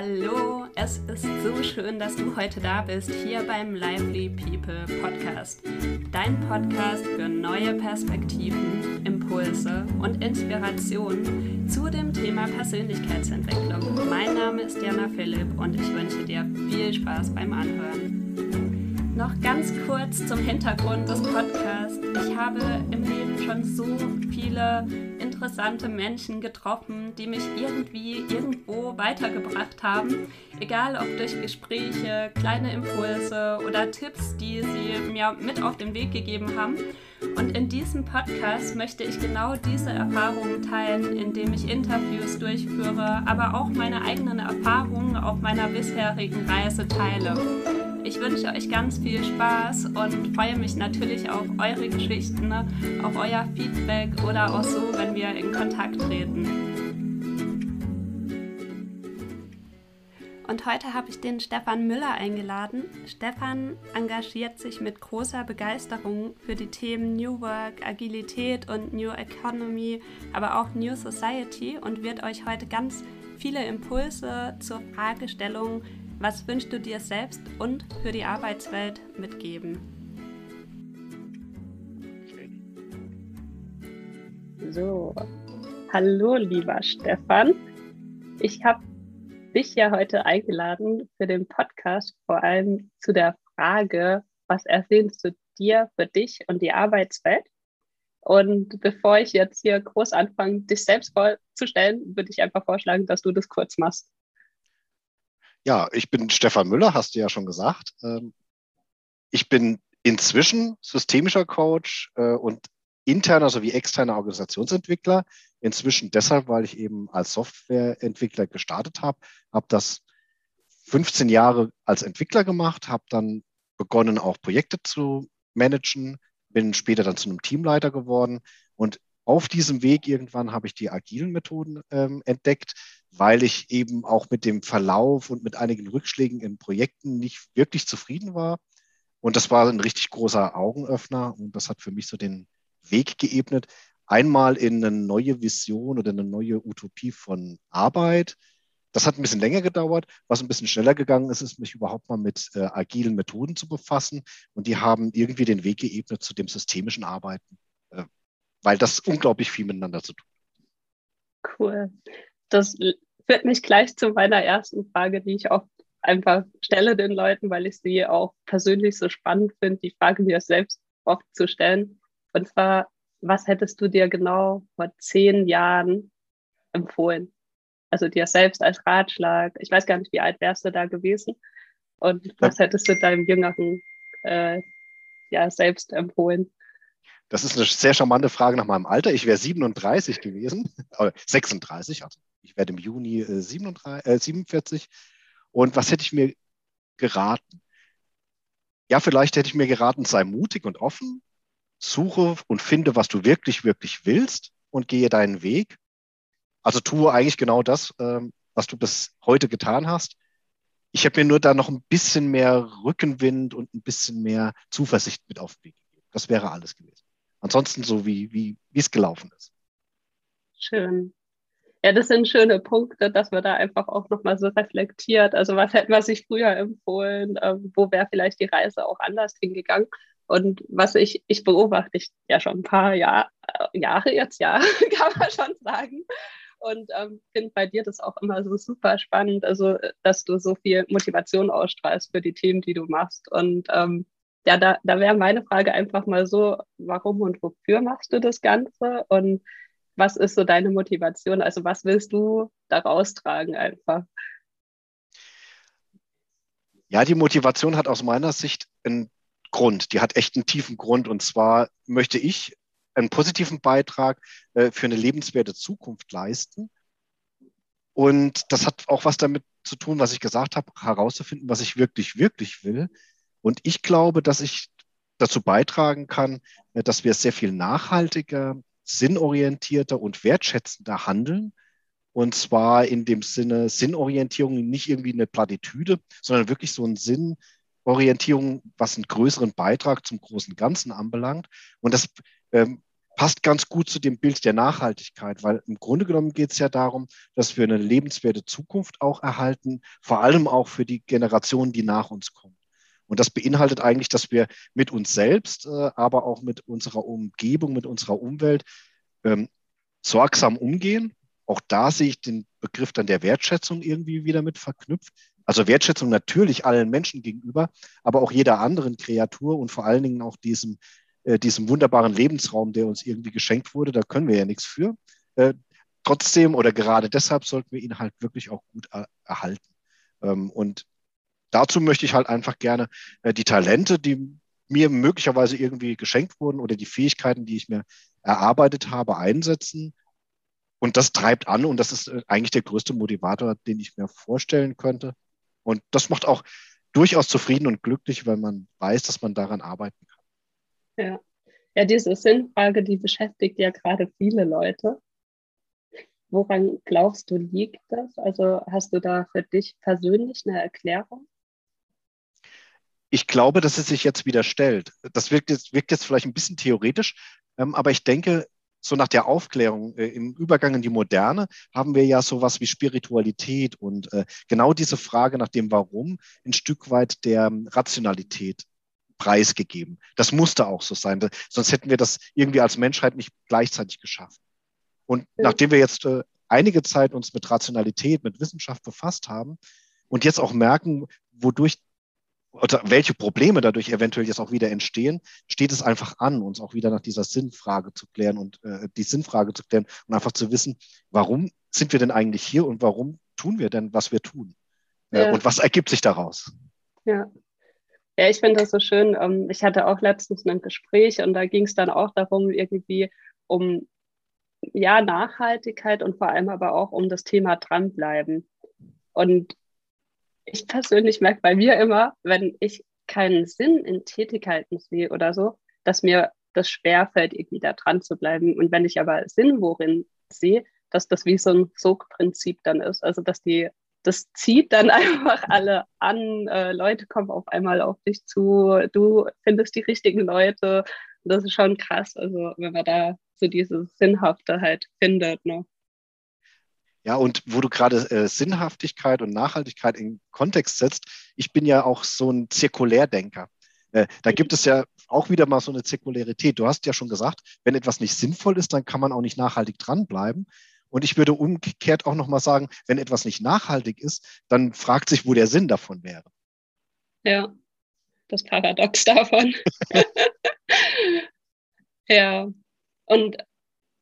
Hallo, es ist so schön, dass du heute da bist, hier beim Lively People Podcast. Dein Podcast für neue Perspektiven, Impulse und Inspirationen zu dem Thema Persönlichkeitsentwicklung. Mein Name ist Jana Philipp und ich wünsche dir viel Spaß beim Anhören. Noch ganz kurz zum Hintergrund des Podcasts. Ich habe im Leben schon so viele interessante Menschen getroffen, die mich irgendwie irgendwo weitergebracht haben. Egal ob durch Gespräche, kleine Impulse oder Tipps, die sie mir mit auf den Weg gegeben haben. Und in diesem Podcast möchte ich genau diese Erfahrungen teilen, indem ich Interviews durchführe, aber auch meine eigenen Erfahrungen auf meiner bisherigen Reise teile. Ich wünsche euch ganz viel Spaß und freue mich natürlich auf eure Geschichten, auf euer Feedback oder auch so, wenn wir in Kontakt treten. Und heute habe ich den Stefan Müller eingeladen. Stefan engagiert sich mit großer Begeisterung für die Themen New Work, Agilität und New Economy, aber auch New Society und wird euch heute ganz viele Impulse zur Fragestellung was wünschst du dir selbst und für die Arbeitswelt mitgeben? So, hallo lieber Stefan. Ich habe dich ja heute eingeladen für den Podcast, vor allem zu der Frage, was ersehnst du dir für dich und die Arbeitswelt? Und bevor ich jetzt hier groß anfange, dich selbst vorzustellen, würde ich einfach vorschlagen, dass du das kurz machst. Ja, ich bin Stefan Müller, hast du ja schon gesagt. Ähm, ich bin inzwischen systemischer Coach äh, und interner sowie externer Organisationsentwickler. Inzwischen deshalb, weil ich eben als Softwareentwickler gestartet habe, habe das 15 Jahre als Entwickler gemacht, habe dann begonnen, auch Projekte zu managen, bin später dann zu einem Teamleiter geworden und auf diesem Weg irgendwann habe ich die agilen Methoden ähm, entdeckt, weil ich eben auch mit dem Verlauf und mit einigen Rückschlägen in Projekten nicht wirklich zufrieden war. Und das war ein richtig großer Augenöffner und das hat für mich so den Weg geebnet, einmal in eine neue Vision oder eine neue Utopie von Arbeit. Das hat ein bisschen länger gedauert. Was ein bisschen schneller gegangen ist, ist mich überhaupt mal mit äh, agilen Methoden zu befassen. Und die haben irgendwie den Weg geebnet zu dem systemischen Arbeiten, äh, weil das unglaublich viel miteinander zu tun hat. Cool das führt mich gleich zu meiner ersten Frage, die ich auch einfach stelle den Leuten, weil ich sie auch persönlich so spannend finde, die Frage mir selbst oft zu stellen. Und zwar, was hättest du dir genau vor zehn Jahren empfohlen? Also dir selbst als Ratschlag. Ich weiß gar nicht, wie alt wärst du da gewesen? Und was hättest du deinem jüngeren äh, ja, selbst empfohlen? Das ist eine sehr charmante Frage nach meinem Alter. Ich wäre 37 gewesen, 36, also ich werde im Juni äh, 37, äh, 47. Und was hätte ich mir geraten? Ja, vielleicht hätte ich mir geraten, sei mutig und offen, suche und finde, was du wirklich, wirklich willst und gehe deinen Weg. Also tue eigentlich genau das, ähm, was du bis heute getan hast. Ich habe mir nur da noch ein bisschen mehr Rückenwind und ein bisschen mehr Zuversicht mit auf den Weg gegeben. Das wäre alles gewesen. Ansonsten so, wie, wie, es gelaufen ist. Schön. Ja, das sind schöne Punkte, dass man da einfach auch nochmal so reflektiert. Also was hätten wir sich früher empfohlen? Ähm, wo wäre vielleicht die Reise auch anders hingegangen? Und was ich, ich beobachte ich ja schon ein paar Jahr, äh, Jahre jetzt, ja, kann man schon sagen. Und ähm, finde bei dir das auch immer so super spannend, also dass du so viel Motivation ausstrahlst für die Themen, die du machst. Und ähm, ja, da, da wäre meine Frage einfach mal so, warum und wofür machst du das Ganze? Und was ist so deine Motivation? Also was willst du daraus tragen einfach? Ja, die Motivation hat aus meiner Sicht einen Grund. Die hat echt einen tiefen Grund. Und zwar möchte ich einen positiven Beitrag äh, für eine lebenswerte Zukunft leisten. Und das hat auch was damit zu tun, was ich gesagt habe, herauszufinden, was ich wirklich, wirklich will. Und ich glaube, dass ich dazu beitragen kann, äh, dass wir sehr viel nachhaltiger, sinnorientierter und wertschätzender handeln. Und zwar in dem Sinne Sinnorientierung, nicht irgendwie eine Plattitüde, sondern wirklich so ein Sinnorientierung, was einen größeren Beitrag zum großen Ganzen anbelangt. Und das ähm, passt ganz gut zu dem Bild der Nachhaltigkeit, weil im Grunde genommen geht es ja darum, dass wir eine lebenswerte Zukunft auch erhalten, vor allem auch für die Generationen, die nach uns kommen. Und das beinhaltet eigentlich, dass wir mit uns selbst, äh, aber auch mit unserer Umgebung, mit unserer Umwelt ähm, sorgsam umgehen. Auch da sehe ich den Begriff dann der Wertschätzung irgendwie wieder mit verknüpft. Also Wertschätzung natürlich allen Menschen gegenüber, aber auch jeder anderen Kreatur und vor allen Dingen auch diesem äh, diesem wunderbaren Lebensraum, der uns irgendwie geschenkt wurde. Da können wir ja nichts für. Äh, trotzdem oder gerade deshalb sollten wir ihn halt wirklich auch gut er erhalten. Ähm, und dazu möchte ich halt einfach gerne äh, die Talente, die mir möglicherweise irgendwie geschenkt wurden oder die Fähigkeiten, die ich mir erarbeitet habe, einsetzen. Und das treibt an und das ist äh, eigentlich der größte Motivator, den ich mir vorstellen könnte. Und das macht auch durchaus zufrieden und glücklich, weil man weiß, dass man daran arbeiten kann. Ja. ja, diese Sinnfrage, die beschäftigt ja gerade viele Leute. Woran glaubst du, liegt das? Also hast du da für dich persönlich eine Erklärung? Ich glaube, dass es sich jetzt wieder stellt. Das wirkt jetzt, wirkt jetzt vielleicht ein bisschen theoretisch, ähm, aber ich denke, so nach der Aufklärung äh, im Übergang in die Moderne haben wir ja sowas wie Spiritualität und äh, genau diese Frage nach dem Warum ein Stück weit der ähm, Rationalität preisgegeben. Das musste auch so sein. Sonst hätten wir das irgendwie als Menschheit nicht gleichzeitig geschaffen. Und nachdem wir jetzt äh, einige Zeit uns mit Rationalität, mit Wissenschaft befasst haben und jetzt auch merken, wodurch oder welche Probleme dadurch eventuell jetzt auch wieder entstehen, steht es einfach an, uns auch wieder nach dieser Sinnfrage zu klären und äh, die Sinnfrage zu klären und einfach zu wissen, warum sind wir denn eigentlich hier und warum tun wir denn, was wir tun? Äh, ja. und was ergibt sich daraus? Ja, ja, ich finde das so schön. Ähm, ich hatte auch letztens ein Gespräch und da ging es dann auch darum, irgendwie um ja, Nachhaltigkeit und vor allem aber auch um das Thema dranbleiben. Und ich persönlich merke bei mir immer, wenn ich keinen Sinn in Tätigkeiten sehe oder so, dass mir das schwerfällt, irgendwie da dran zu bleiben. Und wenn ich aber Sinn worin sehe, dass das wie so ein Sogprinzip dann ist. Also dass die das zieht dann einfach alle an. Äh, Leute kommen auf einmal auf dich zu. Du findest die richtigen Leute. Das ist schon krass. Also, wenn man da so diese Sinnhafte halt findet. Ne? Ja, und wo du gerade äh, Sinnhaftigkeit und Nachhaltigkeit in Kontext setzt, ich bin ja auch so ein Zirkulärdenker. Äh, da gibt es ja auch wieder mal so eine Zirkularität. Du hast ja schon gesagt, wenn etwas nicht sinnvoll ist, dann kann man auch nicht nachhaltig dranbleiben. Und ich würde umgekehrt auch nochmal sagen, wenn etwas nicht nachhaltig ist, dann fragt sich, wo der Sinn davon wäre. Ja, das Paradox davon. ja, und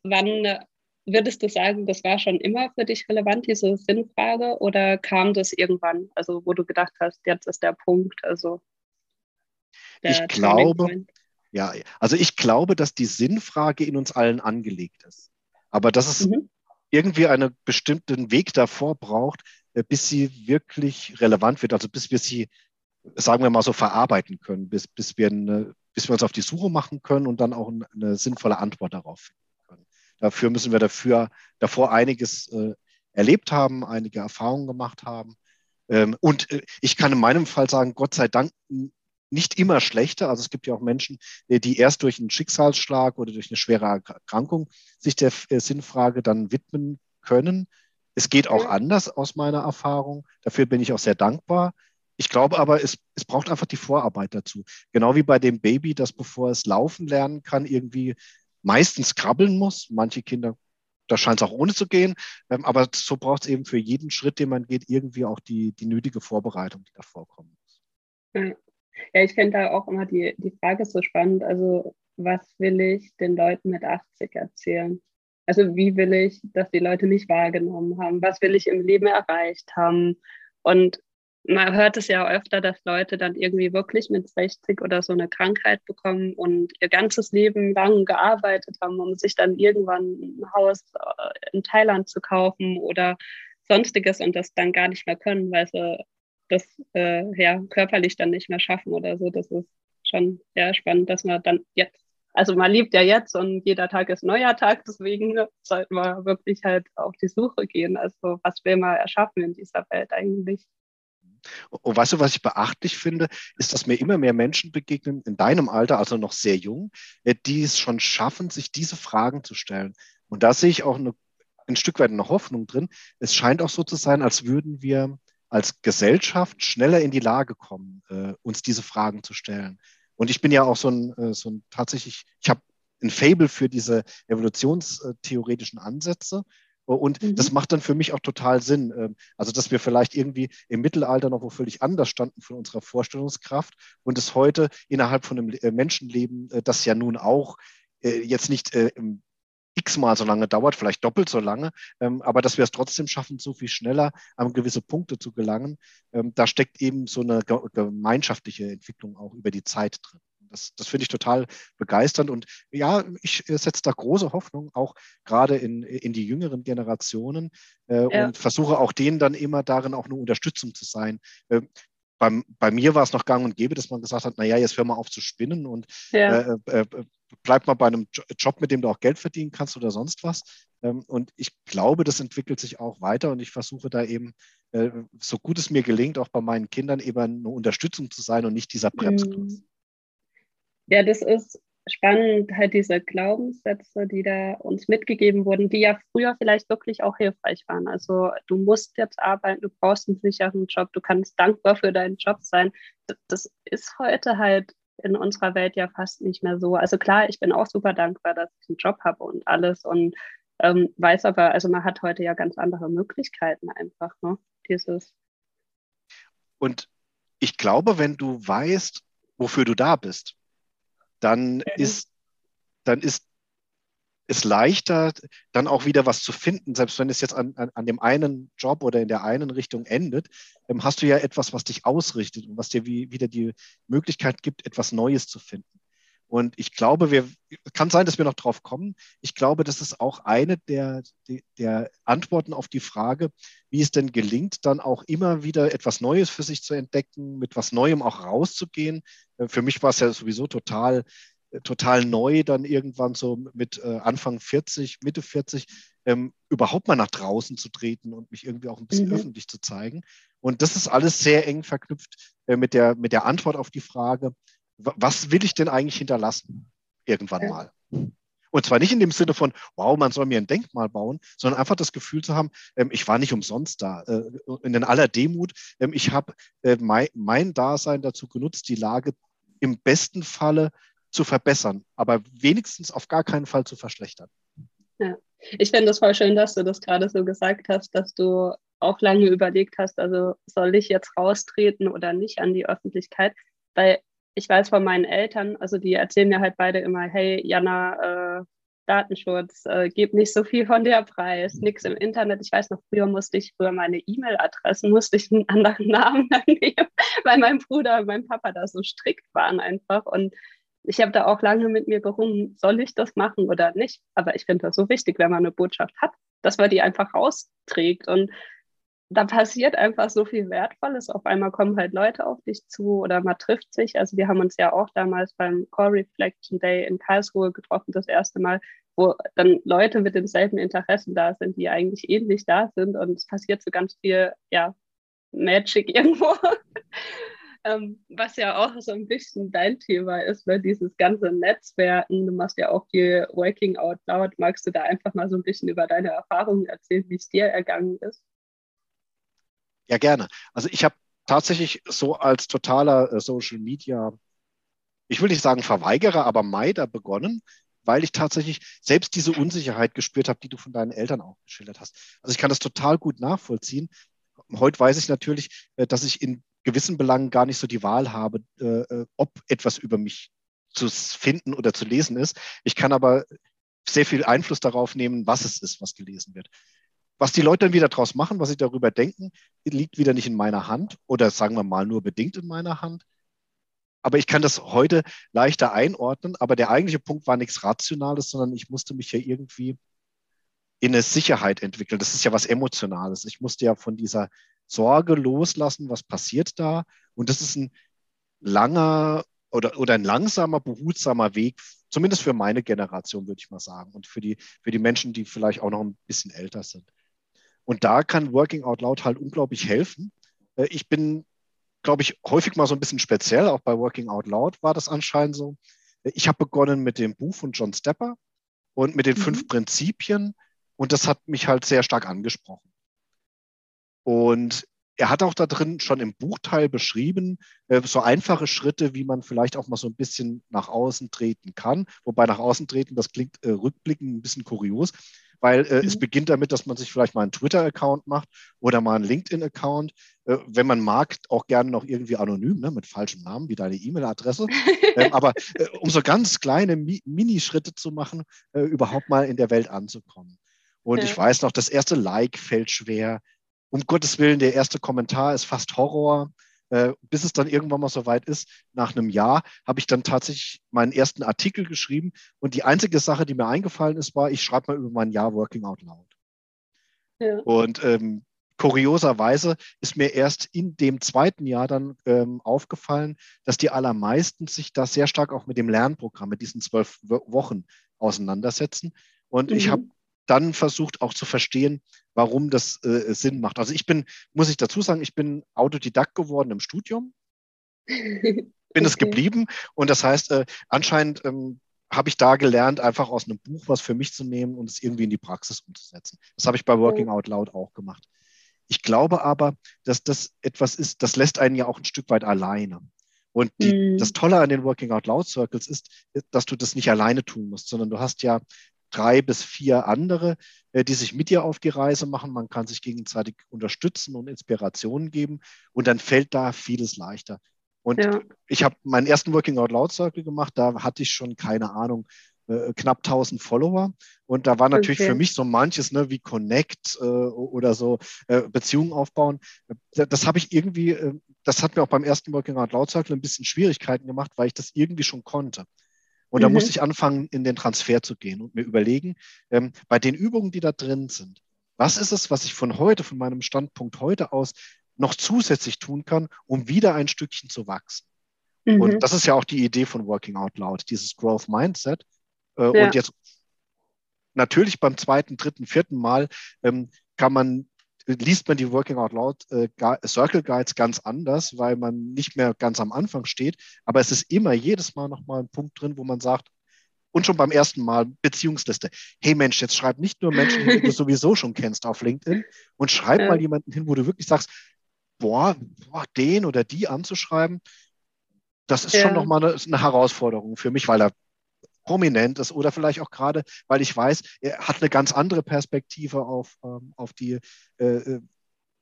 wann würdest du sagen, das war schon immer für dich relevant, diese Sinnfrage, oder kam das irgendwann, also wo du gedacht hast, jetzt ist der Punkt, also ich glaube, ja, also ich glaube, dass die Sinnfrage in uns allen angelegt ist. Aber das ist mhm irgendwie einen bestimmten Weg davor braucht, äh, bis sie wirklich relevant wird, also bis wir sie, sagen wir mal so, verarbeiten können, bis, bis, wir, eine, bis wir uns auf die Suche machen können und dann auch eine sinnvolle Antwort darauf finden. Dafür müssen wir dafür, davor einiges äh, erlebt haben, einige Erfahrungen gemacht haben. Ähm, und äh, ich kann in meinem Fall sagen, Gott sei Dank nicht immer schlechter. Also es gibt ja auch Menschen, äh, die erst durch einen Schicksalsschlag oder durch eine schwere Erkrankung sich der äh, Sinnfrage dann widmen können. Es geht auch anders aus meiner Erfahrung. Dafür bin ich auch sehr dankbar. Ich glaube aber, es, es braucht einfach die Vorarbeit dazu. Genau wie bei dem Baby, das bevor es laufen lernen kann, irgendwie meistens krabbeln muss. Manche Kinder, da scheint es auch ohne zu gehen. Ähm, aber so braucht es eben für jeden Schritt, den man geht, irgendwie auch die, die nötige Vorbereitung, die da vorkommen muss. Ja, ich finde da auch immer die, die Frage so spannend. Also, was will ich den Leuten mit 80 erzählen? Also, wie will ich, dass die Leute mich wahrgenommen haben? Was will ich im Leben erreicht haben? Und man hört es ja öfter, dass Leute dann irgendwie wirklich mit 60 oder so eine Krankheit bekommen und ihr ganzes Leben lang gearbeitet haben, um sich dann irgendwann ein Haus äh, in Thailand zu kaufen oder sonstiges und das dann gar nicht mehr können, weil sie das äh, ja, körperlich dann nicht mehr schaffen oder so. Das ist schon sehr spannend, dass man dann jetzt, also man liebt ja jetzt und jeder Tag ist neuer Tag, deswegen sollten wir wirklich halt auf die Suche gehen. Also was will man erschaffen in dieser Welt eigentlich? Und weißt du, was ich beachtlich finde, ist, dass mir immer mehr Menschen begegnen, in deinem Alter, also noch sehr jung, äh, die es schon schaffen, sich diese Fragen zu stellen. Und da sehe ich auch eine, ein Stück weit eine Hoffnung drin. Es scheint auch so zu sein, als würden wir als Gesellschaft schneller in die Lage kommen, äh, uns diese Fragen zu stellen. Und ich bin ja auch so ein, äh, so ein tatsächlich, ich habe ein Fable für diese evolutionstheoretischen Ansätze. Und mhm. das macht dann für mich auch total Sinn. Ähm, also, dass wir vielleicht irgendwie im Mittelalter noch wo völlig anders standen von unserer Vorstellungskraft und es heute innerhalb von einem äh, Menschenleben, äh, das ja nun auch äh, jetzt nicht x-mal so lange dauert, vielleicht doppelt so lange, ähm, aber dass wir es trotzdem schaffen, so viel schneller an gewisse Punkte zu gelangen, ähm, da steckt eben so eine gemeinschaftliche Entwicklung auch über die Zeit drin. Das, das finde ich total begeisternd. Und ja, ich äh, setze da große Hoffnung auch gerade in, in die jüngeren Generationen äh, ja. und versuche auch denen dann immer darin auch eine Unterstützung zu sein. Äh, bei, bei mir war es noch gang und gäbe, dass man gesagt hat, naja, jetzt hör mal auf zu spinnen und ja. äh, äh, bleib mal bei einem Job, mit dem du auch Geld verdienen kannst oder sonst was. Ähm, und ich glaube, das entwickelt sich auch weiter und ich versuche da eben, äh, so gut es mir gelingt, auch bei meinen Kindern eben eine Unterstützung zu sein und nicht dieser Bremsklotz. Mhm. Ja, das ist spannend, halt diese Glaubenssätze, die da uns mitgegeben wurden, die ja früher vielleicht wirklich auch hilfreich waren. Also du musst jetzt arbeiten, du brauchst einen sicheren Job, du kannst dankbar für deinen Job sein. Das ist heute halt in unserer Welt ja fast nicht mehr so. Also klar, ich bin auch super dankbar, dass ich einen Job habe und alles und ähm, weiß aber, also man hat heute ja ganz andere Möglichkeiten einfach, ne? Dieses. Und ich glaube, wenn du weißt, wofür du da bist, dann ist, dann ist es leichter, dann auch wieder was zu finden, selbst wenn es jetzt an, an, an dem einen Job oder in der einen Richtung endet, ähm, hast du ja etwas, was dich ausrichtet und was dir wie, wieder die Möglichkeit gibt, etwas Neues zu finden. Und ich glaube, wir, kann sein, dass wir noch drauf kommen. Ich glaube, das ist auch eine der, der Antworten auf die Frage, wie es denn gelingt, dann auch immer wieder etwas Neues für sich zu entdecken, mit was Neuem auch rauszugehen. Äh, für mich war es ja sowieso total, äh, total neu, dann irgendwann so mit äh, Anfang 40, Mitte 40, ähm, überhaupt mal nach draußen zu treten und mich irgendwie auch ein bisschen mhm. öffentlich zu zeigen. Und das ist alles sehr eng verknüpft äh, mit, der, mit der Antwort auf die Frage, was will ich denn eigentlich hinterlassen irgendwann mal? Und zwar nicht in dem Sinne von, wow, man soll mir ein Denkmal bauen, sondern einfach das Gefühl zu haben, ähm, ich war nicht umsonst da. Äh, in aller Demut, ähm, ich habe äh, mein, mein Dasein dazu genutzt, die Lage im besten Falle zu verbessern, aber wenigstens auf gar keinen Fall zu verschlechtern. Ja, ich finde es voll schön, dass du das gerade so gesagt hast, dass du auch lange überlegt hast, also soll ich jetzt raustreten oder nicht an die Öffentlichkeit, weil ich weiß von meinen Eltern, also die erzählen mir halt beide immer, hey Jana, äh, Datenschutz, äh, gib nicht so viel von der Preis, nichts im Internet. Ich weiß noch, früher musste ich für meine E-Mail-Adressen, musste ich einen anderen Namen nehmen, weil mein Bruder und mein Papa da so strikt waren einfach. Und ich habe da auch lange mit mir gerungen, soll ich das machen oder nicht? Aber ich finde das so wichtig, wenn man eine Botschaft hat, dass man die einfach rausträgt. Und da passiert einfach so viel Wertvolles. Auf einmal kommen halt Leute auf dich zu oder man trifft sich. Also wir haben uns ja auch damals beim Core Reflection Day in Karlsruhe getroffen, das erste Mal, wo dann Leute mit denselben Interessen da sind, die eigentlich ähnlich da sind. Und es passiert so ganz viel, ja, Magic irgendwo. ähm, was ja auch so ein bisschen dein Thema ist, ne? dieses ganze Netzwerken. Du machst ja auch viel Working Out Loud. Magst du da einfach mal so ein bisschen über deine Erfahrungen erzählen, wie es dir ergangen ist? Ja, gerne. Also ich habe tatsächlich so als totaler äh, Social Media, ich will nicht sagen Verweigerer, aber Meider begonnen, weil ich tatsächlich selbst diese Unsicherheit gespürt habe, die du von deinen Eltern auch geschildert hast. Also ich kann das total gut nachvollziehen. Heute weiß ich natürlich, äh, dass ich in gewissen Belangen gar nicht so die Wahl habe, äh, ob etwas über mich zu finden oder zu lesen ist. Ich kann aber sehr viel Einfluss darauf nehmen, was es ist, was gelesen wird. Was die Leute dann wieder draus machen, was sie darüber denken, liegt wieder nicht in meiner Hand oder sagen wir mal nur bedingt in meiner Hand. Aber ich kann das heute leichter einordnen. Aber der eigentliche Punkt war nichts Rationales, sondern ich musste mich ja irgendwie in eine Sicherheit entwickeln. Das ist ja was Emotionales. Ich musste ja von dieser Sorge loslassen, was passiert da. Und das ist ein langer oder, oder ein langsamer, behutsamer Weg, zumindest für meine Generation, würde ich mal sagen. Und für die, für die Menschen, die vielleicht auch noch ein bisschen älter sind. Und da kann Working Out Loud halt unglaublich helfen. Äh, ich bin glaube ich, häufig mal so ein bisschen speziell. Auch bei Working Out Loud war das anscheinend so. Ich habe begonnen mit dem Buch von John Stepper und mit den mhm. fünf Prinzipien. Und das hat mich halt sehr stark angesprochen. Und er hat auch da drin schon im Buchteil beschrieben, äh, so einfache Schritte, wie man vielleicht auch mal so ein bisschen nach außen treten kann. Wobei nach außen treten, das klingt äh, rückblickend ein bisschen kurios, weil äh, mhm. es beginnt damit, dass man sich vielleicht mal einen Twitter-Account macht oder mal einen LinkedIn-Account. Äh, wenn man mag, auch gerne noch irgendwie anonym, ne, mit falschem Namen, wie deine E-Mail-Adresse. ähm, aber äh, um so ganz kleine Mi Minischritte zu machen, äh, überhaupt mal in der Welt anzukommen. Und ja. ich weiß noch, das erste Like fällt schwer um Gottes Willen, der erste Kommentar ist fast Horror. Äh, bis es dann irgendwann mal so weit ist, nach einem Jahr, habe ich dann tatsächlich meinen ersten Artikel geschrieben. Und die einzige Sache, die mir eingefallen ist, war, ich schreibe mal über mein Jahr Working Out Loud. Ja. Und ähm, kurioserweise ist mir erst in dem zweiten Jahr dann ähm, aufgefallen, dass die allermeisten sich da sehr stark auch mit dem Lernprogramm, mit diesen zwölf Wochen auseinandersetzen. Und mhm. ich habe dann versucht auch zu verstehen, warum das äh, Sinn macht. Also ich bin, muss ich dazu sagen, ich bin Autodidakt geworden im Studium, bin okay. es geblieben und das heißt, äh, anscheinend ähm, habe ich da gelernt, einfach aus einem Buch was für mich zu nehmen und es irgendwie in die Praxis umzusetzen. Das habe ich bei Working Out Loud auch gemacht. Ich glaube aber, dass das etwas ist, das lässt einen ja auch ein Stück weit alleine. Und die, mm. das Tolle an den Working Out Loud Circles ist, dass du das nicht alleine tun musst, sondern du hast ja drei bis vier andere, äh, die sich mit dir auf die Reise machen. Man kann sich gegenseitig unterstützen und Inspirationen geben und dann fällt da vieles leichter. Und ja. ich habe meinen ersten Working Out Loud Circle gemacht, da hatte ich schon keine Ahnung, äh, knapp 1000 Follower. Und da war natürlich okay. für mich so manches, ne, wie Connect äh, oder so, äh, Beziehungen aufbauen. Das habe ich irgendwie, äh, das hat mir auch beim ersten Working Out Loud Circle ein bisschen Schwierigkeiten gemacht, weil ich das irgendwie schon konnte. Und da mhm. musste ich anfangen, in den Transfer zu gehen und mir überlegen, ähm, bei den Übungen, die da drin sind, was ist es, was ich von heute, von meinem Standpunkt heute aus noch zusätzlich tun kann, um wieder ein Stückchen zu wachsen? Mhm. Und das ist ja auch die Idee von Working Out Loud, dieses Growth Mindset. Äh, ja. Und jetzt natürlich beim zweiten, dritten, vierten Mal ähm, kann man liest man die Working Out Loud äh, Circle Guides ganz anders, weil man nicht mehr ganz am Anfang steht. Aber es ist immer jedes Mal nochmal ein Punkt drin, wo man sagt, und schon beim ersten Mal Beziehungsliste. Hey Mensch, jetzt schreib nicht nur Menschen hin, die du sowieso schon kennst auf LinkedIn und schreib ja. mal jemanden hin, wo du wirklich sagst, boah, boah, den oder die anzuschreiben, das ist ja. schon nochmal eine, eine Herausforderung für mich, weil da prominent ist oder vielleicht auch gerade, weil ich weiß, er hat eine ganz andere Perspektive auf, ähm, auf die, äh, äh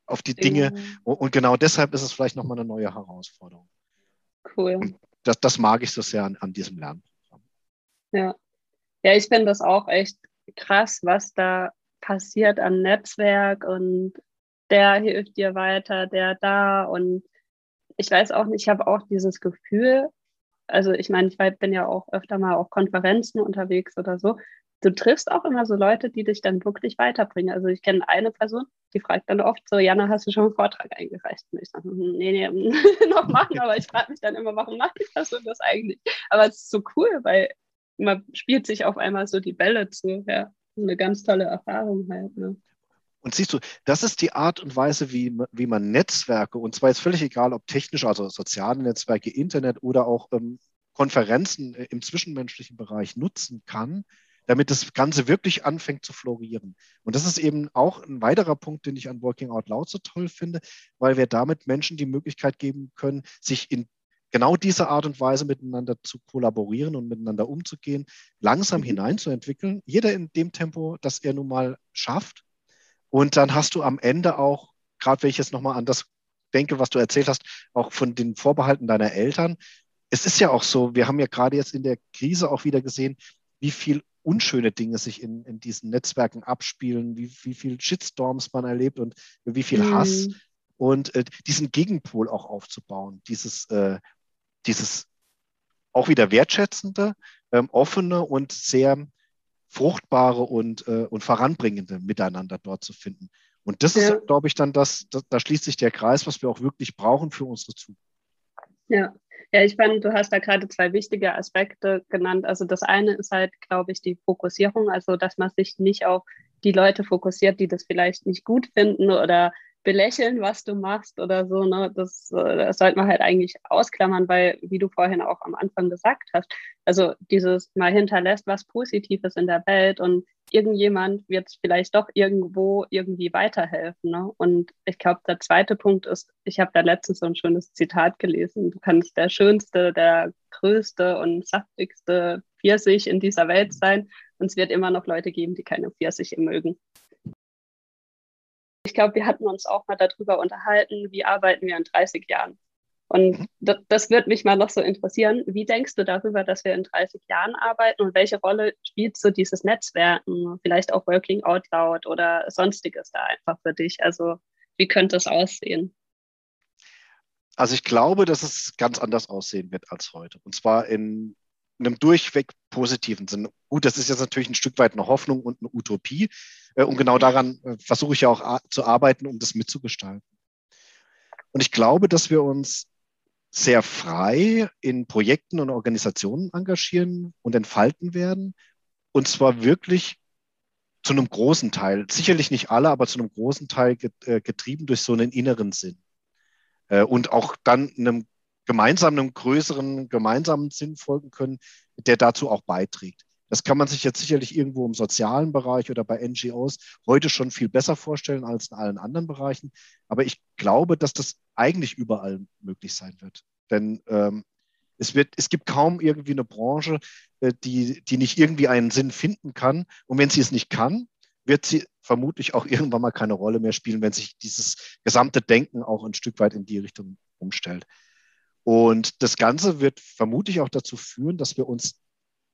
auf die Dinge. Mhm. Und genau deshalb ist es vielleicht nochmal eine neue Herausforderung. Cool. Und das, das mag ich so sehr an, an diesem Lernprogramm. Ja. Ja, ich finde das auch echt krass, was da passiert am Netzwerk und der hilft dir weiter, der da und ich weiß auch nicht, ich habe auch dieses Gefühl, also ich meine, ich bin ja auch öfter mal auf Konferenzen unterwegs oder so. Du triffst auch immer so Leute, die dich dann wirklich weiterbringen. Also ich kenne eine Person, die fragt dann oft so, Jana, hast du schon einen Vortrag eingereicht? Und ich sage, hm, nee, nee, noch machen, aber ich frage mich dann immer, warum macht die Person das eigentlich? Aber es ist so cool, weil man spielt sich auf einmal so die Bälle zu. Ja, eine ganz tolle Erfahrung halt. Ne? Und siehst du, das ist die Art und Weise, wie, wie man Netzwerke, und zwar ist völlig egal, ob technisch, also soziale Netzwerke, Internet oder auch ähm, Konferenzen äh, im zwischenmenschlichen Bereich nutzen kann, damit das Ganze wirklich anfängt zu florieren. Und das ist eben auch ein weiterer Punkt, den ich an Working Out Loud so toll finde, weil wir damit Menschen die Möglichkeit geben können, sich in genau dieser Art und Weise miteinander zu kollaborieren und miteinander umzugehen, langsam mhm. hineinzuentwickeln. Jeder in dem Tempo, das er nun mal schafft. Und dann hast du am Ende auch, gerade wenn ich jetzt nochmal an das denke, was du erzählt hast, auch von den Vorbehalten deiner Eltern. Es ist ja auch so, wir haben ja gerade jetzt in der Krise auch wieder gesehen, wie viel unschöne Dinge sich in, in diesen Netzwerken abspielen, wie, wie viel Shitstorms man erlebt und wie viel mhm. Hass. Und äh, diesen Gegenpol auch aufzubauen, dieses, äh, dieses auch wieder wertschätzende, ähm, offene und sehr fruchtbare und, äh, und voranbringende Miteinander dort zu finden. Und das ja. ist, glaube ich, dann das, das, da schließt sich der Kreis, was wir auch wirklich brauchen für unsere Zukunft. Ja. Ja, ich fand, du hast da gerade zwei wichtige Aspekte genannt. Also das eine ist halt, glaube ich, die Fokussierung, also dass man sich nicht auf die Leute fokussiert, die das vielleicht nicht gut finden oder belächeln, was du machst oder so. Ne? Das, äh, das sollte man halt eigentlich ausklammern, weil, wie du vorhin auch am Anfang gesagt hast, also dieses mal hinterlässt was Positives in der Welt und irgendjemand wird vielleicht doch irgendwo irgendwie weiterhelfen. Ne? Und ich glaube, der zweite Punkt ist, ich habe da letztens so ein schönes Zitat gelesen, du kannst der schönste, der größte und saftigste Pfirsich in dieser Welt sein und es wird immer noch Leute geben, die keine Pfirsiche mögen. Ich glaube, wir hatten uns auch mal darüber unterhalten, wie arbeiten wir in 30 Jahren. Und mhm. das, das würde mich mal noch so interessieren. Wie denkst du darüber, dass wir in 30 Jahren arbeiten und welche Rolle spielt so dieses Netzwerken, vielleicht auch Working Out Loud oder sonstiges da einfach für dich? Also wie könnte es aussehen? Also ich glaube, dass es ganz anders aussehen wird als heute. Und zwar in einem durchweg positiven Sinn. Gut, das ist jetzt natürlich ein Stück weit eine Hoffnung und eine Utopie. Äh, und genau daran äh, versuche ich ja auch zu arbeiten, um das mitzugestalten. Und ich glaube, dass wir uns sehr frei in Projekten und Organisationen engagieren und entfalten werden. Und zwar wirklich zu einem großen Teil, sicherlich nicht alle, aber zu einem großen Teil äh, getrieben durch so einen inneren Sinn. Und auch dann einem gemeinsam einem größeren gemeinsamen Sinn folgen können, der dazu auch beiträgt. Das kann man sich jetzt sicherlich irgendwo im sozialen Bereich oder bei NGOs heute schon viel besser vorstellen als in allen anderen Bereichen. Aber ich glaube, dass das eigentlich überall möglich sein wird. Denn ähm, es, wird, es gibt kaum irgendwie eine Branche, äh, die, die nicht irgendwie einen Sinn finden kann. Und wenn sie es nicht kann, wird sie vermutlich auch irgendwann mal keine Rolle mehr spielen, wenn sich dieses gesamte Denken auch ein Stück weit in die Richtung umstellt. Und das Ganze wird vermutlich auch dazu führen, dass wir uns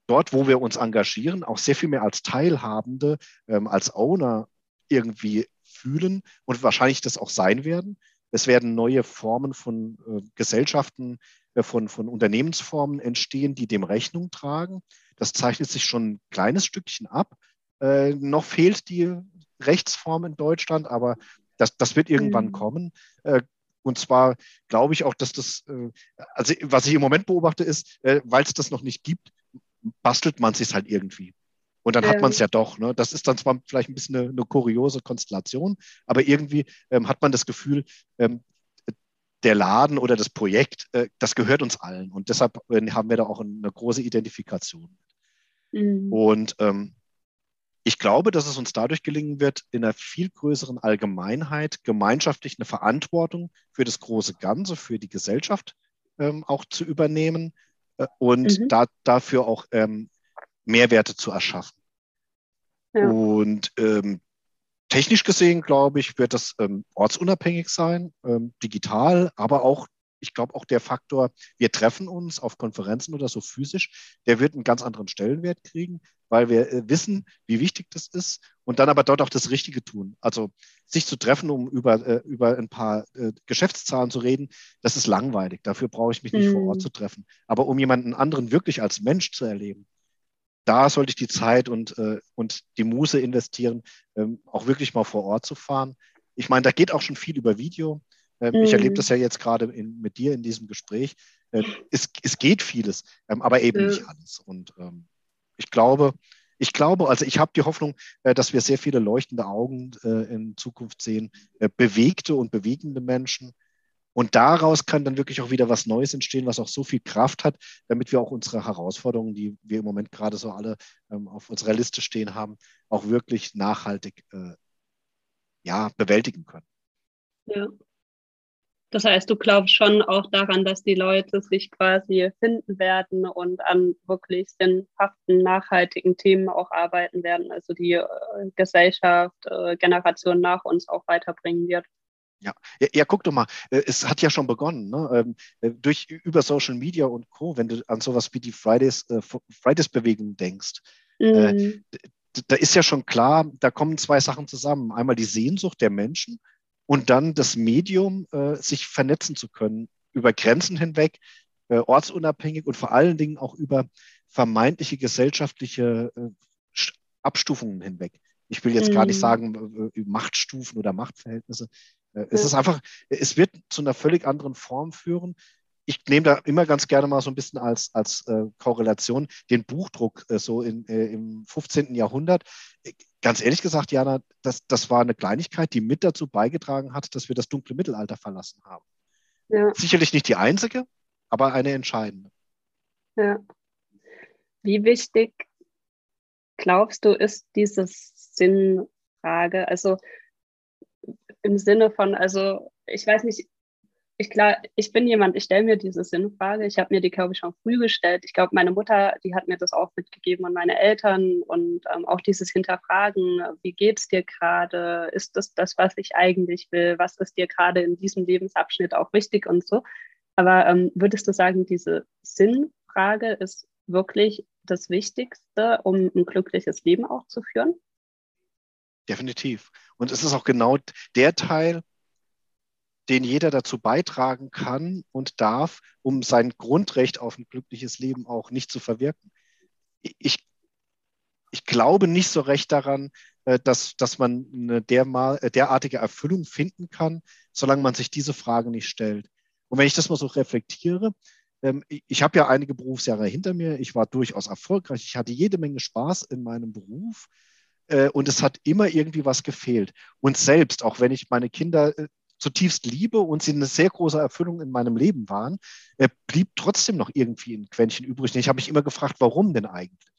dort, wo wir uns engagieren, auch sehr viel mehr als Teilhabende, ähm, als Owner irgendwie fühlen und wahrscheinlich das auch sein werden. Es werden neue Formen von äh, Gesellschaften, äh, von, von Unternehmensformen entstehen, die dem Rechnung tragen. Das zeichnet sich schon ein kleines Stückchen ab. Äh, noch fehlt die Rechtsform in Deutschland, aber das, das wird irgendwann mhm. kommen. Und zwar glaube ich auch, dass das, äh, also was ich im Moment beobachte, ist, äh, weil es das noch nicht gibt, bastelt man sich halt irgendwie. Und dann ja. hat man es ja doch. Ne? Das ist dann zwar vielleicht ein bisschen eine, eine kuriose Konstellation, aber irgendwie ähm, hat man das Gefühl, ähm, der Laden oder das Projekt, äh, das gehört uns allen. Und deshalb äh, haben wir da auch eine große Identifikation. Mhm. Und ähm, ich glaube, dass es uns dadurch gelingen wird, in einer viel größeren Allgemeinheit gemeinschaftlich eine Verantwortung für das große Ganze, für die Gesellschaft ähm, auch zu übernehmen äh, und mhm. da, dafür auch ähm, Mehrwerte zu erschaffen. Ja. Und ähm, technisch gesehen, glaube ich, wird das ähm, ortsunabhängig sein, ähm, digital, aber auch ich glaube auch der Faktor, wir treffen uns auf Konferenzen oder so physisch, der wird einen ganz anderen Stellenwert kriegen, weil wir äh, wissen, wie wichtig das ist und dann aber dort auch das Richtige tun. Also sich zu treffen, um über, äh, über ein paar äh, Geschäftszahlen zu reden, das ist langweilig. Dafür brauche ich mich nicht mhm. vor Ort mhm. zu treffen. Aber um jemanden anderen wirklich als Mensch zu erleben, da sollte ich die Zeit und, und die Muße investieren, ähm, auch wirklich mal vor Ort zu fahren. Ich meine, da geht auch schon viel über Video. Ähm, mhm. Ich erlebe das ja jetzt gerade mit dir in diesem Gespräch. Äh, es, es geht vieles, ähm, aber eben ja. nicht alles. Und ähm, ich glaube, ich glaube, also ich habe die Hoffnung, äh, dass wir sehr viele leuchtende Augen äh, in Zukunft sehen, äh, bewegte und bewegende Menschen. Und daraus kann dann wirklich auch wieder was Neues entstehen, was auch so viel Kraft hat, damit wir auch unsere Herausforderungen, die wir im Moment gerade so alle ähm, auf unserer Liste stehen haben, auch wirklich nachhaltig äh, ja, bewältigen können. Ja, das heißt, du glaubst schon auch daran, dass die Leute sich quasi finden werden und an wirklich sinnhaften, nachhaltigen Themen auch arbeiten werden, also die äh, Gesellschaft, äh, Generation nach uns auch weiterbringen wird. Ja. ja, ja, guck doch mal, äh, es hat ja schon begonnen, ne? Ähm, äh, durch über Social Media und Co., wenn du an sowas wie die Fridays, äh, Fridays-Bewegung denkst, mhm. da ist ja schon klar, da kommen zwei Sachen zusammen. Einmal die Sehnsucht der Menschen und dann das Medium, äh, sich vernetzen zu können über Grenzen hinweg, äh, ortsunabhängig und vor allen Dingen auch über vermeintliche gesellschaftliche äh, Abstufungen hinweg. Ich will jetzt mhm. gar nicht mhm. sagen äh, Machtstufen oder Machtverhältnisse. Äh, es ist einfach, es wird zu einer völlig anderen Form führen. Ich nehme da immer ganz gerne mal so ein bisschen als, als äh, Korrelation den Buchdruck so in, im 15. Jahrhundert ganz ehrlich gesagt, Jana, das, das war eine Kleinigkeit, die mit dazu beigetragen hat, dass wir das dunkle Mittelalter verlassen haben. Ja. Sicherlich nicht die einzige, aber eine entscheidende. Ja. Wie wichtig glaubst du, ist diese Sinnfrage? Also im Sinne von, also ich weiß nicht, ich klar, ich bin jemand, ich stelle mir diese Sinnfrage. Ich habe mir die, glaube ich, schon früh gestellt. Ich glaube, meine Mutter, die hat mir das auch mitgegeben und meine Eltern und ähm, auch dieses Hinterfragen, wie geht es dir gerade? Ist das das, was ich eigentlich will? Was ist dir gerade in diesem Lebensabschnitt auch wichtig und so? Aber ähm, würdest du sagen, diese Sinnfrage ist wirklich das Wichtigste, um ein glückliches Leben auch zu führen? Definitiv. Und es ist auch genau der Teil, den jeder dazu beitragen kann und darf, um sein Grundrecht auf ein glückliches Leben auch nicht zu verwirken. Ich, ich glaube nicht so recht daran, äh, dass, dass man eine äh, derartige Erfüllung finden kann, solange man sich diese Frage nicht stellt. Und wenn ich das mal so reflektiere, ähm, ich habe ja einige Berufsjahre hinter mir, ich war durchaus erfolgreich, ich hatte jede Menge Spaß in meinem Beruf äh, und es hat immer irgendwie was gefehlt. Und selbst, auch wenn ich meine Kinder zutiefst liebe und sie eine sehr große Erfüllung in meinem Leben waren, blieb trotzdem noch irgendwie ein Quäntchen übrig. Ich habe mich immer gefragt, warum denn eigentlich?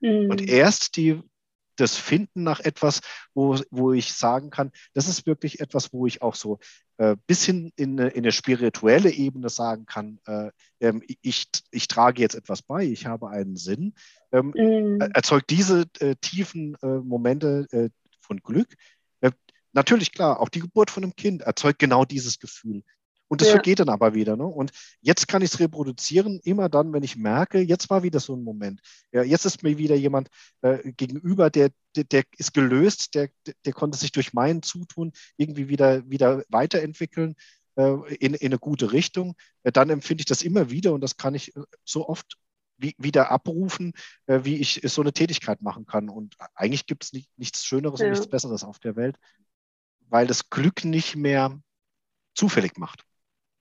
Mhm. Und erst die, das Finden nach etwas, wo, wo ich sagen kann, das ist wirklich etwas, wo ich auch so äh, bis hin in eine, in eine spirituelle Ebene sagen kann, äh, ähm, ich, ich trage jetzt etwas bei, ich habe einen Sinn, ähm, mm. erzeugt diese äh, tiefen äh, Momente äh, von Glück, Natürlich, klar, auch die Geburt von einem Kind erzeugt genau dieses Gefühl. Und das ja. vergeht dann aber wieder. Ne? Und jetzt kann ich es reproduzieren, immer dann, wenn ich merke, jetzt war wieder so ein Moment. Ja, jetzt ist mir wieder jemand äh, gegenüber, der, der, der, ist gelöst, der, der konnte sich durch mein Zutun irgendwie wieder, wieder weiterentwickeln äh, in, in eine gute Richtung. Äh, dann empfinde ich das immer wieder und das kann ich äh, so oft wie, wieder abrufen, äh, wie ich so eine Tätigkeit machen kann. Und eigentlich gibt es nicht, nichts Schöneres ja. und nichts Besseres auf der Welt, weil das Glück nicht mehr zufällig macht.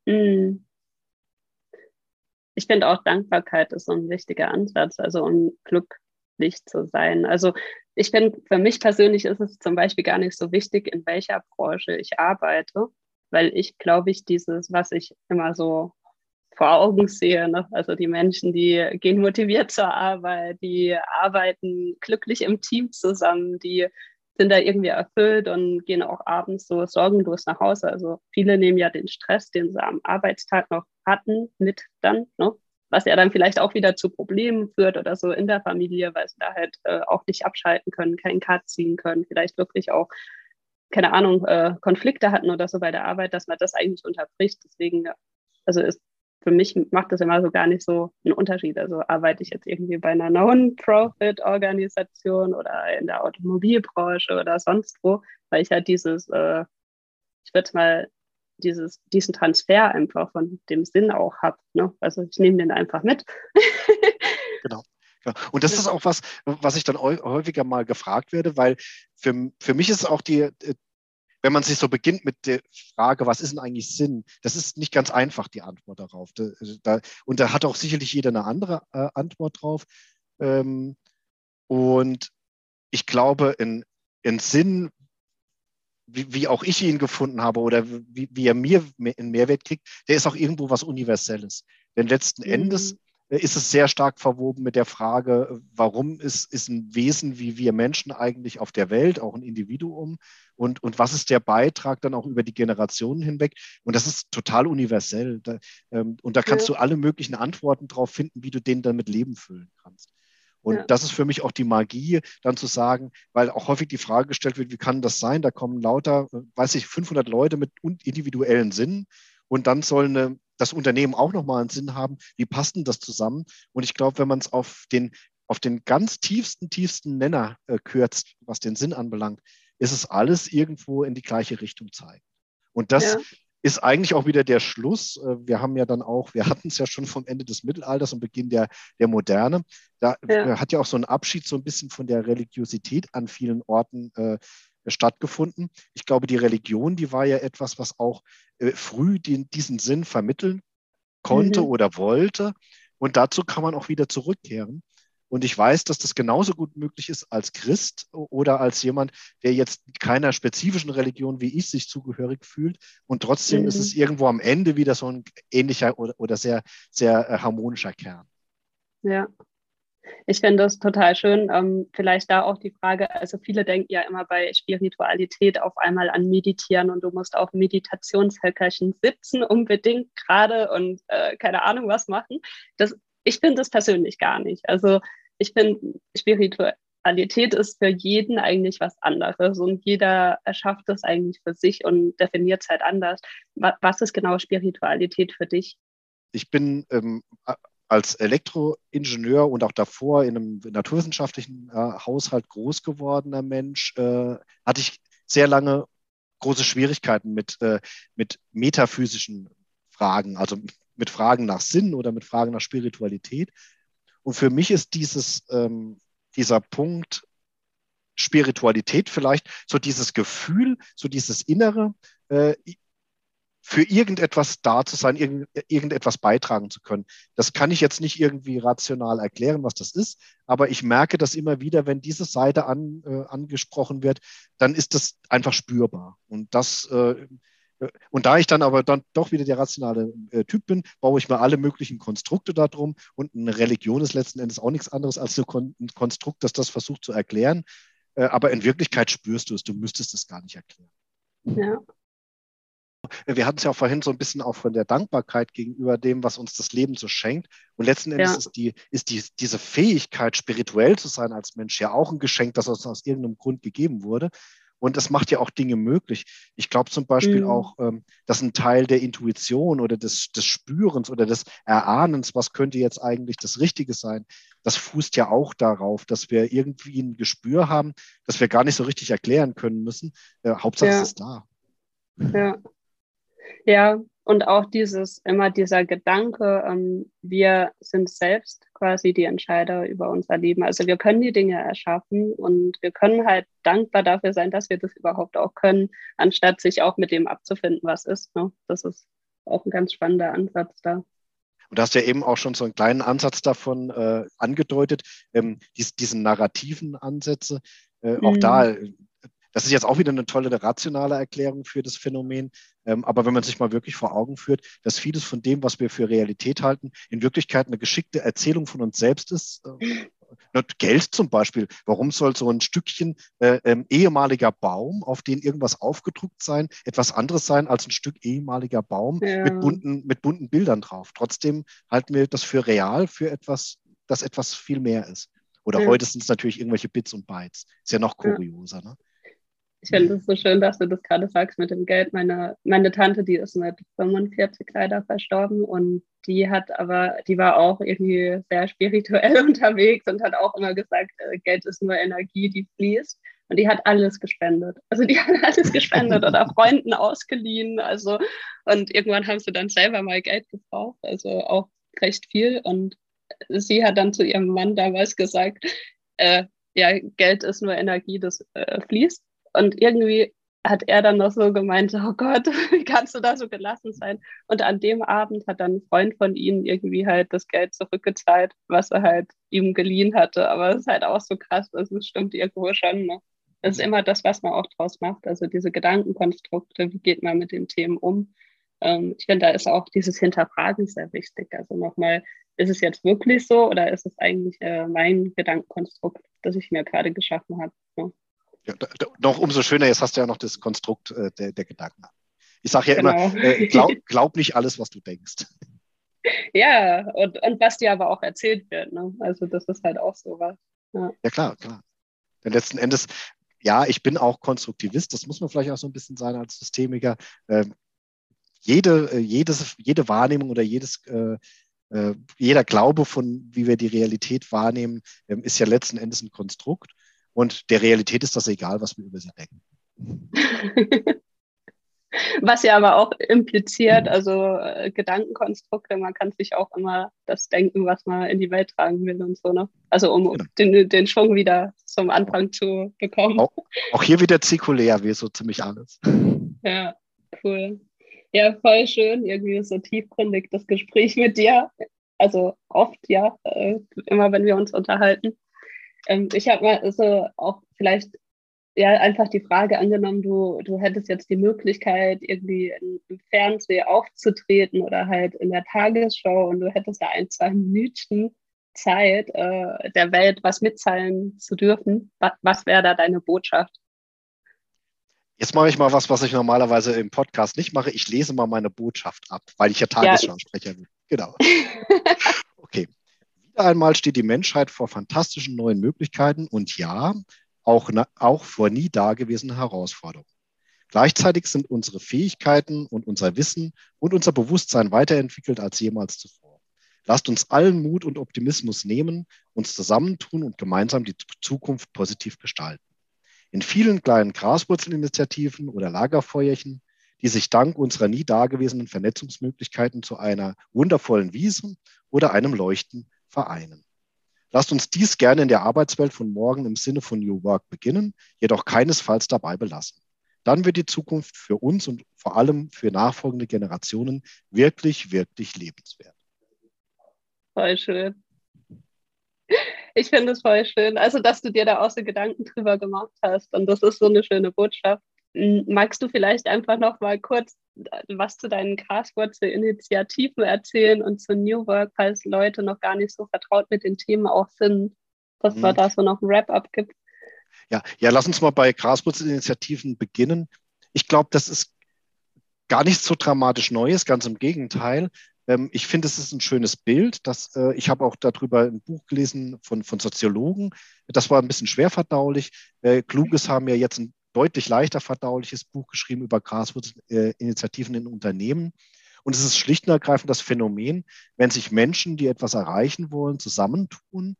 Mhm. Ich finde auch Dankbarkeit ist so ein wichtiger Ansatz, also um glücklich zu sein. Also ich finde, für mich persönlich ist es zum Beispiel gar nicht so wichtig, in welcher Branche ich arbeite, weil ich glaube ich dieses, was ich immer so vor Augen sehe, ne? also die Menschen, die gehen motiviert zur Arbeit, die arbeiten glücklich im Team zusammen, die sind da irgendwie erfüllt und gehen auch abends so sorgenlos nach Hause. Also viele nehmen ja den Stress, den sie am Arbeitstag noch hatten, mit dann, ne? was ja dann vielleicht auch wieder zu Problemen führt oder so in der Familie, weil sie da halt äh, auch nicht abschalten können, keinen Cut ziehen können, vielleicht wirklich auch, keine Ahnung, äh, Konflikte hatten oder so bei der Arbeit, dass man das eigentlich unterbricht. Deswegen, also ist für mich macht das immer so gar nicht so einen Unterschied. Also arbeite ich jetzt irgendwie bei einer Non-Profit-Organisation oder in der Automobilbranche oder sonst wo, weil ich halt dieses, äh, ich würde mal dieses, diesen Transfer einfach von dem Sinn auch habe. Ne? Also ich nehme den einfach mit. genau. Ja, und das ist auch was, was ich dann häufiger mal gefragt werde, weil für, für mich ist auch die, äh, wenn man sich so beginnt mit der Frage, was ist denn eigentlich Sinn, das ist nicht ganz einfach, die Antwort darauf. Da, und da hat auch sicherlich jeder eine andere äh, Antwort drauf. Ähm, und ich glaube, in, in Sinn, wie, wie, auch ich ihn gefunden habe oder wie, wie er mir einen Mehrwert kriegt, der ist auch irgendwo was Universelles. Denn letzten mhm. Endes ist es sehr stark verwoben mit der Frage, warum ist, ist ein Wesen wie wir Menschen eigentlich auf der Welt, auch ein Individuum und, und was ist der Beitrag dann auch über die Generationen hinweg? Und das ist total universell. Da, ähm, und da kannst ja. du alle möglichen Antworten drauf finden, wie du den dann mit Leben füllen kannst. Und ja. das ist für mich auch die Magie, dann zu sagen, weil auch häufig die Frage gestellt wird, wie kann das sein? Da kommen lauter, äh, weiß ich, 500 Leute mit individuellen Sinnen und dann soll eine, das Unternehmen auch nochmal einen Sinn haben. Wie passt denn das zusammen? Und ich glaube, wenn man es auf den, auf den ganz tiefsten, tiefsten Nenner äh, kürzt, was den Sinn anbelangt, ist es alles irgendwo in die gleiche Richtung zeigen. Und das ja. ist eigentlich auch wieder der Schluss. Äh, wir haben ja dann auch, wir hatten es ja schon vom Ende des Mittelalters und Beginn der, der Moderne. Da ja. hat ja auch so ein Abschied so ein bisschen von der Religiosität an vielen Orten äh, stattgefunden. Ich glaube, die Religion, die war ja etwas, was auch äh, früh den, diesen Sinn vermitteln konnte mhm. oder wollte. Und dazu kann man auch wieder zurückkehren. Und ich weiß, dass das genauso gut möglich ist als Christ oder als jemand, der jetzt keiner spezifischen Religion wie ich sich zugehörig fühlt. Und trotzdem mhm. ist es irgendwo am Ende wieder so ein ähnlicher oder, oder sehr, sehr äh, harmonischer Kern. Ja, ich finde das total schön. Ähm, vielleicht da auch die Frage, also viele denken ja immer bei Spiritualität auf einmal an Meditieren und du musst auf Meditationshöckerchen sitzen unbedingt gerade und äh, keine Ahnung was machen. Das, ich finde das persönlich gar nicht. Also ich finde, Spiritualität ist für jeden eigentlich was anderes und jeder erschafft es eigentlich für sich und definiert es halt anders. Was ist genau Spiritualität für dich? Ich bin ähm, als Elektroingenieur und auch davor in einem naturwissenschaftlichen äh, Haushalt groß gewordener Mensch, äh, hatte ich sehr lange große Schwierigkeiten mit, äh, mit metaphysischen Fragen, also mit Fragen nach Sinn oder mit Fragen nach Spiritualität. Und für mich ist dieses, ähm, dieser Punkt Spiritualität vielleicht so dieses Gefühl, so dieses Innere, äh, für irgendetwas da zu sein, irgend, irgendetwas beitragen zu können. Das kann ich jetzt nicht irgendwie rational erklären, was das ist, aber ich merke das immer wieder, wenn diese Seite an, äh, angesprochen wird, dann ist das einfach spürbar. Und das äh, und da ich dann aber dann doch wieder der rationale äh, Typ bin, baue ich mir alle möglichen Konstrukte darum. Und eine Religion ist letzten Endes auch nichts anderes als ein Konstrukt, das das versucht zu erklären. Äh, aber in Wirklichkeit spürst du es, du müsstest es gar nicht erklären. Ja. Wir hatten es ja auch vorhin so ein bisschen auch von der Dankbarkeit gegenüber dem, was uns das Leben so schenkt. Und letzten Endes ja. ist, die, ist die, diese Fähigkeit, spirituell zu sein als Mensch ja auch ein Geschenk, das uns aus irgendeinem Grund gegeben wurde. Und es macht ja auch Dinge möglich. Ich glaube zum Beispiel mhm. auch, ähm, dass ein Teil der Intuition oder des, des Spürens oder des Erahnens, was könnte jetzt eigentlich das Richtige sein, das fußt ja auch darauf, dass wir irgendwie ein Gespür haben, das wir gar nicht so richtig erklären können müssen. Äh, Hauptsache ja. es ist da. Ja. Ja, und auch dieses, immer dieser Gedanke, ähm, wir sind selbst quasi die Entscheider über unser Leben. Also wir können die Dinge erschaffen und wir können halt dankbar dafür sein, dass wir das überhaupt auch können, anstatt sich auch mit dem abzufinden, was ist. Ne? Das ist auch ein ganz spannender Ansatz da. Und du hast ja eben auch schon so einen kleinen Ansatz davon äh, angedeutet, ähm, dies, diesen narrativen Ansätze. Äh, mhm. Auch da das ist jetzt auch wieder eine tolle rationale Erklärung für das Phänomen. Ähm, aber wenn man sich mal wirklich vor Augen führt, dass vieles von dem, was wir für Realität halten, in Wirklichkeit eine geschickte Erzählung von uns selbst ist. Äh, Geld zum Beispiel. Warum soll so ein Stückchen äh, ähm, ehemaliger Baum, auf den irgendwas aufgedruckt sein, etwas anderes sein als ein Stück ehemaliger Baum ja. mit, bunten, mit bunten Bildern drauf? Trotzdem halten wir das für real, für etwas, das etwas viel mehr ist. Oder ja. heute sind es natürlich irgendwelche Bits und Bytes. Ist ja noch kurioser. Ne? Ich finde es so schön, dass du das gerade sagst mit dem Geld. Meine, meine Tante, die ist mit 45 leider verstorben und die hat aber, die war auch irgendwie sehr spirituell unterwegs und hat auch immer gesagt, äh, Geld ist nur Energie, die fließt. Und die hat alles gespendet. Also die hat alles gespendet oder Freunden ausgeliehen. Also, und irgendwann haben sie dann selber mal Geld gebraucht, also auch recht viel. Und sie hat dann zu ihrem Mann damals gesagt, äh, ja, Geld ist nur Energie, das äh, fließt. Und irgendwie hat er dann noch so gemeint, oh Gott, wie kannst du da so gelassen sein? Und an dem Abend hat dann ein Freund von ihnen irgendwie halt das Geld zurückgezahlt, was er halt ihm geliehen hatte. Aber es ist halt auch so krass, es stimmt irgendwo schon. Ne? Das ist immer das, was man auch draus macht. Also diese Gedankenkonstrukte, wie geht man mit den Themen um? Ähm, ich finde, da ist auch dieses Hinterfragen sehr wichtig. Also nochmal, ist es jetzt wirklich so oder ist es eigentlich äh, mein Gedankenkonstrukt, das ich mir gerade geschaffen habe? Ne? Ja, noch umso schöner, jetzt hast du ja noch das Konstrukt äh, der, der, Gedanken. Ich sage ja genau. immer, äh, glaub, glaub, nicht alles, was du denkst. Ja, und, und was dir aber auch erzählt wird. Ne? Also das ist halt auch sowas. Ja. ja, klar, klar. Denn letzten Endes, ja, ich bin auch Konstruktivist, das muss man vielleicht auch so ein bisschen sein als Systemiker. Ähm, jede, äh, jedes, jede Wahrnehmung oder jedes äh, äh, jeder Glaube von, wie wir die Realität wahrnehmen, ähm, ist ja letzten Endes ein Konstrukt. Und der Realität ist das egal, was wir über sie denken. Was ja aber auch impliziert, also äh, Gedankenkonstrukte, man kann sich auch immer das denken, was man in die Welt tragen will und so, ne? Also um genau. den, den Schwung wieder zum Anfang zu bekommen. Auch, auch hier wieder zirkulär, wie so ziemlich alles. Ja, cool. Ja, voll schön, irgendwie so tiefgründig das Gespräch mit dir. Also oft, ja, äh, immer wenn wir uns unterhalten. Ähm, ich habe mal so auch vielleicht ja einfach die Frage angenommen, du, du hättest jetzt die Möglichkeit, irgendwie im Fernsehen aufzutreten oder halt in der Tagesschau und du hättest da ein, zwei Minuten Zeit, äh, der Welt was mitteilen zu dürfen. Was, was wäre da deine Botschaft? Jetzt mache ich mal was, was ich normalerweise im Podcast nicht mache. Ich lese mal meine Botschaft ab, weil ich ja Tagesschausprecher bin. Genau. Okay. Wieder einmal steht die Menschheit vor fantastischen neuen Möglichkeiten und ja, auch, auch vor nie dagewesenen Herausforderungen. Gleichzeitig sind unsere Fähigkeiten und unser Wissen und unser Bewusstsein weiterentwickelt als jemals zuvor. Lasst uns allen Mut und Optimismus nehmen, uns zusammentun und gemeinsam die Zukunft positiv gestalten. In vielen kleinen Graswurzelinitiativen oder Lagerfeuerchen, die sich dank unserer nie dagewesenen Vernetzungsmöglichkeiten zu einer wundervollen Wiese oder einem Leuchten vereinen. Lasst uns dies gerne in der Arbeitswelt von morgen im Sinne von New Work beginnen, jedoch keinesfalls dabei belassen. Dann wird die Zukunft für uns und vor allem für nachfolgende Generationen wirklich, wirklich lebenswert. Voll schön. Ich finde es voll schön. Also, dass du dir da auch so Gedanken drüber gemacht hast. Und das ist so eine schöne Botschaft. Magst du vielleicht einfach noch mal kurz was zu deinen Graswurzel-Initiativen erzählen und zu New Work, falls Leute noch gar nicht so vertraut mit den Themen auch sind, dass mhm. wir da so noch ein Wrap-up gibt? Ja, ja, lass uns mal bei Graswurzel-Initiativen beginnen. Ich glaube, das ist gar nichts so dramatisch Neues, ganz im Gegenteil. Ähm, ich finde, es ist ein schönes Bild. Das, äh, ich habe auch darüber ein Buch gelesen von, von Soziologen. Das war ein bisschen schwer verdaulich. Äh, Kluges haben ja jetzt ein deutlich leichter verdauliches Buch geschrieben über Graswurzelinitiativen in Unternehmen. Und es ist schlicht und ergreifend das Phänomen, wenn sich Menschen, die etwas erreichen wollen, zusammentun,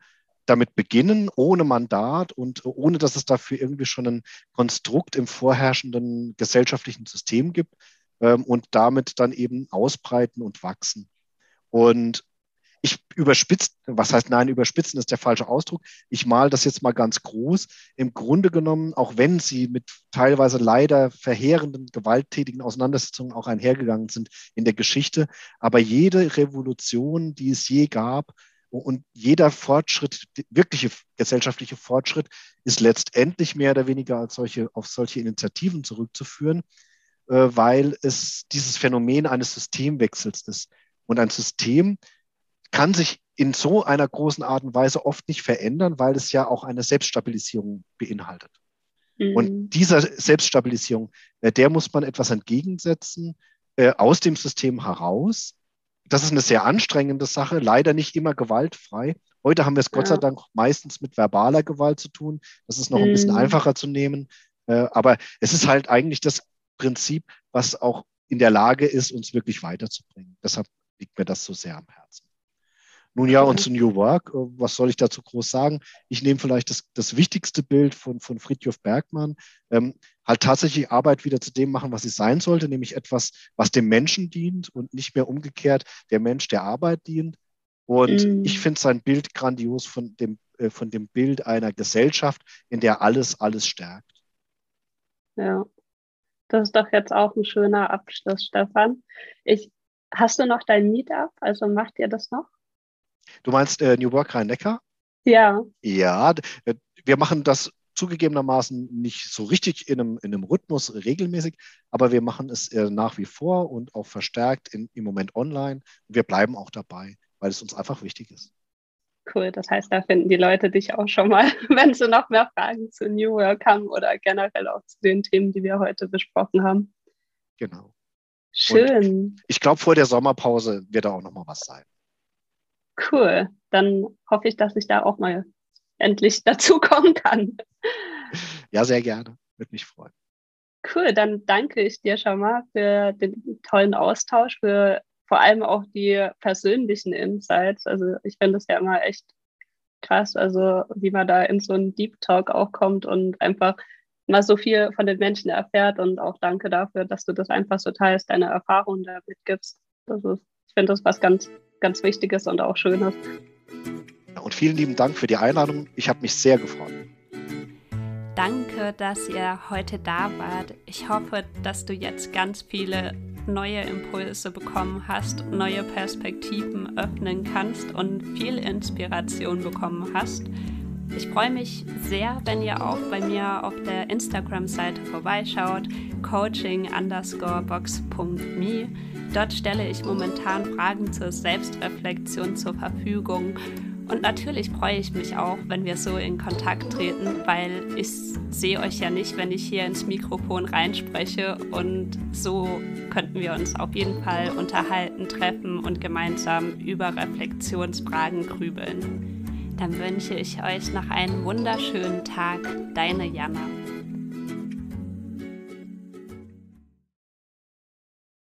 damit beginnen, ohne Mandat und ohne dass es dafür irgendwie schon ein Konstrukt im vorherrschenden gesellschaftlichen System gibt ähm, und damit dann eben ausbreiten und wachsen. Und ich überspitze, was heißt nein, überspitzen ist der falsche Ausdruck. Ich male das jetzt mal ganz groß. Im Grunde genommen, auch wenn sie mit teilweise leider verheerenden, gewalttätigen Auseinandersetzungen auch einhergegangen sind in der Geschichte, aber jede Revolution, die es je gab, und jeder Fortschritt, wirkliche gesellschaftliche Fortschritt, ist letztendlich mehr oder weniger als solche, auf solche Initiativen zurückzuführen, äh, weil es dieses Phänomen eines Systemwechsels ist. Und ein System, kann sich in so einer großen Art und Weise oft nicht verändern, weil es ja auch eine Selbststabilisierung beinhaltet. Mhm. Und dieser Selbststabilisierung, äh, der muss man etwas entgegensetzen äh, aus dem System heraus. Das ist eine sehr anstrengende Sache, leider nicht immer gewaltfrei. Heute haben wir es Gott ja. sei Dank meistens mit verbaler Gewalt zu tun. Das ist noch mhm. ein bisschen mhm. einfacher zu nehmen. Äh, aber es ist halt eigentlich das Prinzip, was auch in der Lage ist, uns wirklich weiterzubringen. Deshalb liegt mir das so sehr am Herzen. Nun ja, und zu New Work, äh, was soll ich dazu groß sagen? Ich nehme vielleicht das, das wichtigste Bild von, von Friedhof Bergmann, ähm, halt tatsächlich Arbeit wieder zu dem machen, was sie sein sollte, nämlich etwas, was dem Menschen dient und nicht mehr umgekehrt der Mensch der Arbeit dient. Und mm. ich finde sein Bild grandios von dem, äh, von dem Bild einer Gesellschaft, in der alles, alles stärkt. Ja, das ist doch jetzt auch ein schöner Abschluss, Stefan. Ich, hast du noch dein Meetup? Also macht ihr das noch? Du meinst äh, New Work Rhein-Neckar? Ja. Ja, äh, wir machen das zugegebenermaßen nicht so richtig in einem, in einem Rhythmus regelmäßig, aber wir machen es äh, nach wie vor und auch verstärkt in, im Moment online. Wir bleiben auch dabei, weil es uns einfach wichtig ist. Cool, das heißt, da finden die Leute dich auch schon mal, wenn sie noch mehr Fragen zu New Work haben oder generell auch zu den Themen, die wir heute besprochen haben. Genau. Schön. Und ich glaube, vor der Sommerpause wird da auch noch mal was sein. Cool. Dann hoffe ich, dass ich da auch mal endlich dazu kommen kann. Ja, sehr gerne. Würde mich freuen. Cool, dann danke ich dir schon mal für den tollen Austausch, für vor allem auch die persönlichen Insights. Also ich finde es ja immer echt krass, also wie man da in so einen Deep Talk auch kommt und einfach mal so viel von den Menschen erfährt und auch danke dafür, dass du das einfach so teilst, deine Erfahrungen damit gibst. Das ist, ich finde das was ganz ganz Wichtiges und auch Schönes. Und vielen lieben Dank für die Einladung. Ich habe mich sehr gefreut. Danke, dass ihr heute da wart. Ich hoffe, dass du jetzt ganz viele neue Impulse bekommen hast, neue Perspektiven öffnen kannst und viel Inspiration bekommen hast. Ich freue mich sehr, wenn ihr auch bei mir auf der Instagram-Seite vorbeischaut, coaching box.me. Dort stelle ich momentan Fragen zur Selbstreflexion zur Verfügung. Und natürlich freue ich mich auch, wenn wir so in Kontakt treten, weil ich sehe euch ja nicht, wenn ich hier ins Mikrofon reinspreche. Und so könnten wir uns auf jeden Fall unterhalten, treffen und gemeinsam über Reflexionsfragen grübeln. Dann wünsche ich euch noch einen wunderschönen Tag. Deine Jana.